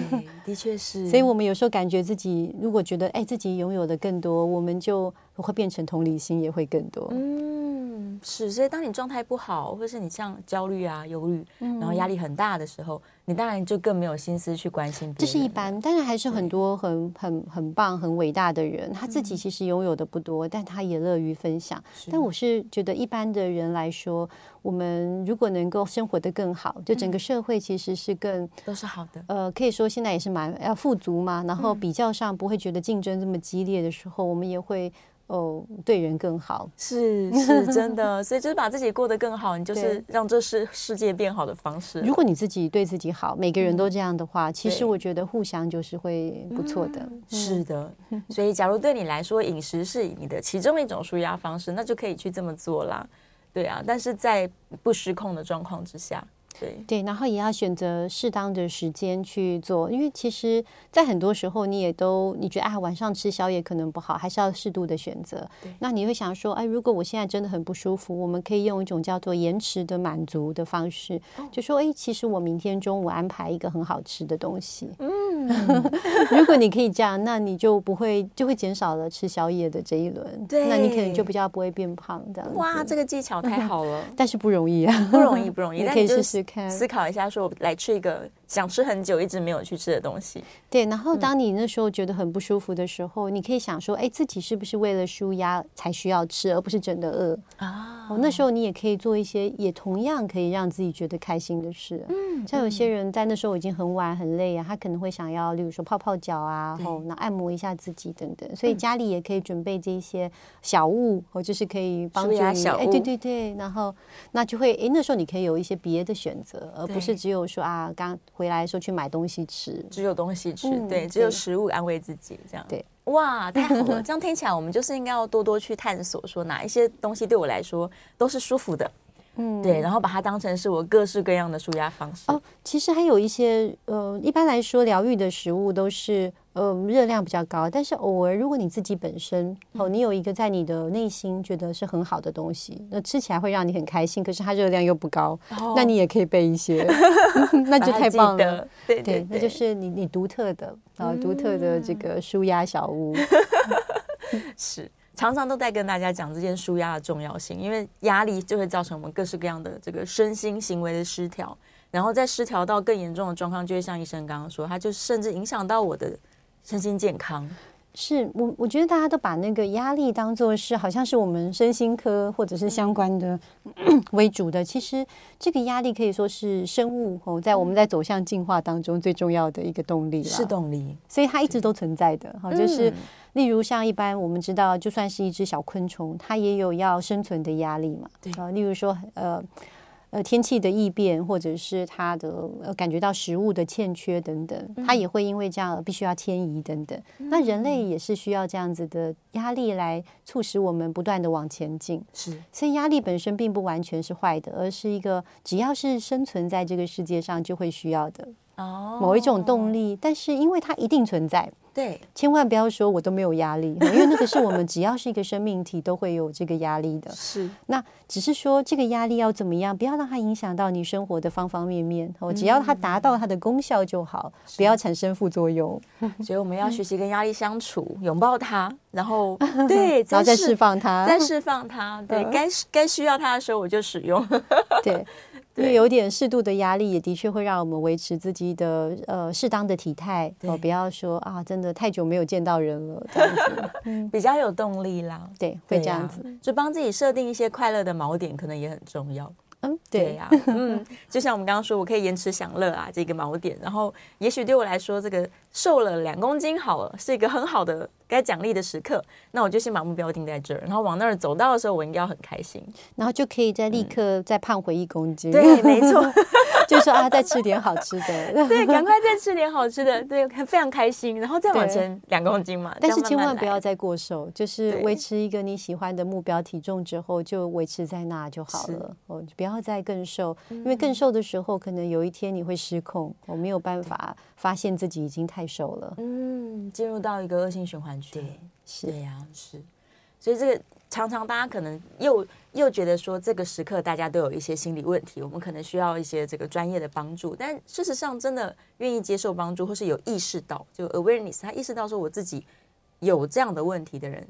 的确是。所以，我们有时候感觉自己如果觉得哎，自己拥有的更多，我们就会变成同理心也会更多。嗯，是。所以，当你状态不好，或是你像焦虑啊、忧虑，然后压力很大的时候。你当然就更没有心思去关心别人。这是一般，当然还是很多很很很棒、很伟大的人，他自己其实拥有的不多，但他也乐于分享。但我是觉得，一般的人来说，我们如果能够生活得更好，就整个社会其实是更都是好的。呃，可以说现在也是蛮要富足嘛，然后比较上不会觉得竞争这么激烈的时候，我们也会。哦，对人更好 *laughs* 是是真的，所以就是把自己过得更好，你就是让这世世界变好的方式。如果你自己对自己好，每个人都这样的话，嗯、其实我觉得互相就是会不错的。嗯、是的，*laughs* 所以假如对你来说饮食是你的其中一种舒压方式，那就可以去这么做啦。对啊，但是在不失控的状况之下。对对，然后也要选择适当的时间去做，因为其实，在很多时候你也都你觉得啊，晚上吃宵夜可能不好，还是要适度的选择。对那你会想说，哎，如果我现在真的很不舒服，我们可以用一种叫做延迟的满足的方式，哦、就说，哎，其实我明天中午安排一个很好吃的东西。嗯，*laughs* 如果你可以这样，那你就不会就会减少了吃宵夜的这一轮。对，那你可能就比较不会变胖这样。哇，这个技巧太好了，*laughs* 但是不容易啊，不容易，不容易，*laughs* 你可以试试思考一下，说我来吃一个想吃很久一直没有去吃的东西。对，然后当你那时候觉得很不舒服的时候，嗯、你可以想说，哎，自己是不是为了舒压才需要吃，而不是真的饿啊？哦，那时候你也可以做一些也同样可以让自己觉得开心的事。嗯，像有些人在那时候已经很晚很累啊，他可能会想要，例如说泡泡脚啊，然后那按摩一下自己等等。所以家里也可以准备这些小物，或就是可以帮助你。哎，对对对，然后那就会，哎，那时候你可以有一些别的选择。而不是只有说啊，刚回来说去买东西吃，只有东西吃，嗯、对，只有食物安慰自己这样。对，哇，太好了！这样听起来，我们就是应该要多多去探索，说哪一些东西对我来说都是舒服的。嗯，对，然后把它当成是我各式各样的舒压方式。哦，其实还有一些，呃，一般来说，疗愈的食物都是，呃，热量比较高。但是偶尔，如果你自己本身，哦，你有一个在你的内心觉得是很好的东西，那吃起来会让你很开心，可是它热量又不高，哦、那你也可以备一些，*laughs* *laughs* 那就太棒了。对，对，对，对，那就是你你独特的啊，独特的这个舒压小屋。*laughs* 是。常常都在跟大家讲这件舒压的重要性，因为压力就会造成我们各式各样的这个身心行为的失调，然后再失调到更严重的状况，就会像医生刚刚说，它就甚至影响到我的身心健康。是我，我觉得大家都把那个压力当做是好像是我们身心科或者是相关的、嗯、为主的。其实这个压力可以说是生物哦，在我们在走向进化当中最重要的一个动力了，是动力，所以它一直都存在的。哈，就是例如像一般我们知道，就算是一只小昆虫，它也有要生存的压力嘛。对啊，例如说呃。呃，天气的异变，或者是它的呃感觉到食物的欠缺等等，它也会因为这样而必须要迁移等等。嗯、那人类也是需要这样子的压力来促使我们不断的往前进。是，所以压力本身并不完全是坏的，而是一个只要是生存在这个世界上就会需要的。哦，某一种动力，但是因为它一定存在。对，千万不要说我都没有压力，*laughs* 因为那个是我们只要是一个生命体都会有这个压力的。是，那只是说这个压力要怎么样，不要让它影响到你生活的方方面面。哦，只要它达到它的功效就好，不要产生副作用。*laughs* 所以我们要学习跟压力相处，拥抱它，然后 *laughs* 对，然后再释放它，再释放它。对，该该需要它的时候我就使用。对。因为有点适度的压力，也的确会让我们维持自己的呃适当的体态哦，不要说啊，真的太久没有见到人了这样子，*laughs* 嗯，比较有动力啦。对，会这样子，就帮自己设定一些快乐的锚点，可能也很重要。嗯，对呀，嗯，就像我们刚刚说，我可以延迟享乐啊，这个锚点，然后也许对我来说，这个瘦了两公斤好了，是一个很好的。该奖励的时刻，那我就先把目标定在这儿，然后往那儿走到的时候，我应该要很开心，然后就可以再立刻再胖回一公斤。嗯、对，没错，*laughs* 就说啊，再吃点好吃的，*laughs* 对，赶快再吃点好吃的，对，非常开心，然后再往前两公斤嘛。但是千万不要再过瘦，就是维持一个你喜欢的目标体重之后，就维持在那就好了。哦，不要再更瘦，因为更瘦的时候，可能有一天你会失控，我没有办法发现自己已经太瘦了。嗯，进入到一个恶性循环去。对，是对呀，是，所以这个常常大家可能又又觉得说，这个时刻大家都有一些心理问题，我们可能需要一些这个专业的帮助。但事实上，真的愿意接受帮助，或是有意识到，就 awareness，他意识到说我自己有这样的问题的人，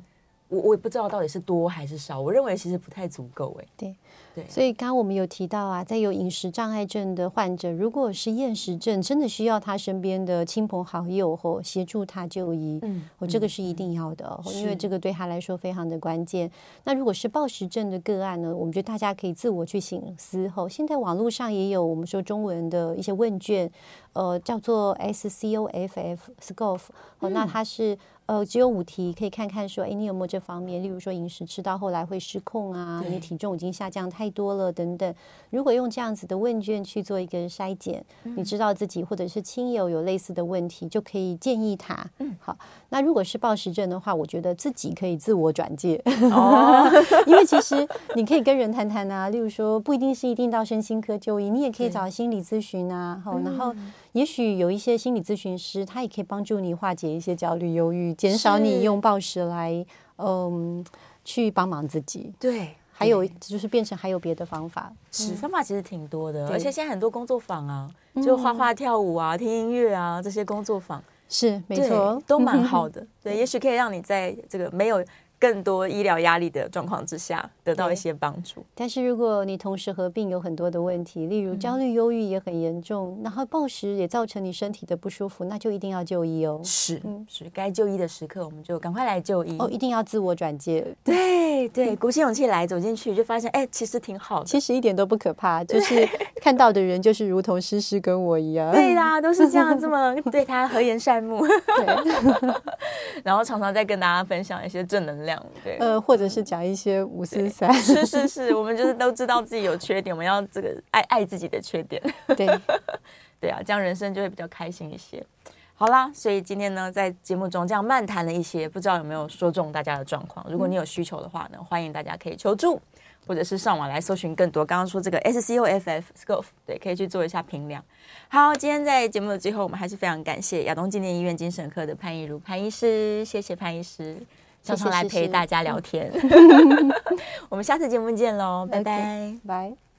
我我也不知道到底是多还是少。我认为其实不太足够，哎，对。对，所以刚刚我们有提到啊，在有饮食障碍症的患者，如果是厌食症，真的需要他身边的亲朋好友或协助他就医，嗯，我这个是一定要的，哦，因为这个对他来说非常的关键。那如果是暴食症的个案呢，我们觉得大家可以自我去醒思。后现在网络上也有我们说中文的一些问卷，呃，叫做 SCOFF，SCOFF，哦，那它是。呃，只有五题，可以看看说，哎，你有没有这方面？例如说，饮食吃到后来会失控啊，你体重已经下降太多了等等。如果用这样子的问卷去做一个筛检，嗯、你知道自己或者是亲友有类似的问题，就可以建议他。嗯，好。那如果是暴食症的话，我觉得自己可以自我转介。哦，*laughs* 因为其实你可以跟人谈谈啊，例如说，不一定是一定到身心科就医，你也可以找心理咨询啊。好，然后也许有一些心理咨询师，他也可以帮助你化解一些焦虑、忧郁。减少你用暴食来，嗯，去帮忙自己。对，还有就是变成还有别的方法。是，方法其实挺多的，而且现在很多工作坊啊，就画画、跳舞啊、听音乐啊这些工作坊，是没错，都蛮 *laughs* 好的。对，也许可以让你在这个没有。更多医疗压力的状况之下，得到一些帮助。但是如果你同时合并有很多的问题，例如焦虑、忧郁也很严重，然后暴食也造成你身体的不舒服，那就一定要就医哦。是，嗯，是该就医的时刻，我们就赶快来就医哦。一定要自我转介。对对，鼓起勇气来走进去，就发现哎，其实挺好的，其实一点都不可怕，就是看到的人就是如同诗诗跟我一样。*laughs* 对啦，都是这样，这么对他和颜善目。*laughs* 对，*laughs* 然后常常在跟大家分享一些正能量。对，呃，或者是讲一些五四三，是是是，我们就是都知道自己有缺点，我们要这个爱爱自己的缺点，*laughs* 对，*laughs* 对啊，这样人生就会比较开心一些。好啦，所以今天呢，在节目中这样漫谈了一些，不知道有没有说中大家的状况？如果你有需求的话呢，欢迎大家可以求助，或者是上网来搜寻更多。刚刚说这个 SCOFF，SCOFF，对，可以去做一下评量。好，今天在节目的最后，我们还是非常感谢亚东纪念医院精神科的潘怡如潘医师，谢谢潘医师。常常来陪大家聊天，*laughs* 我们下次节目见喽，拜拜，拜。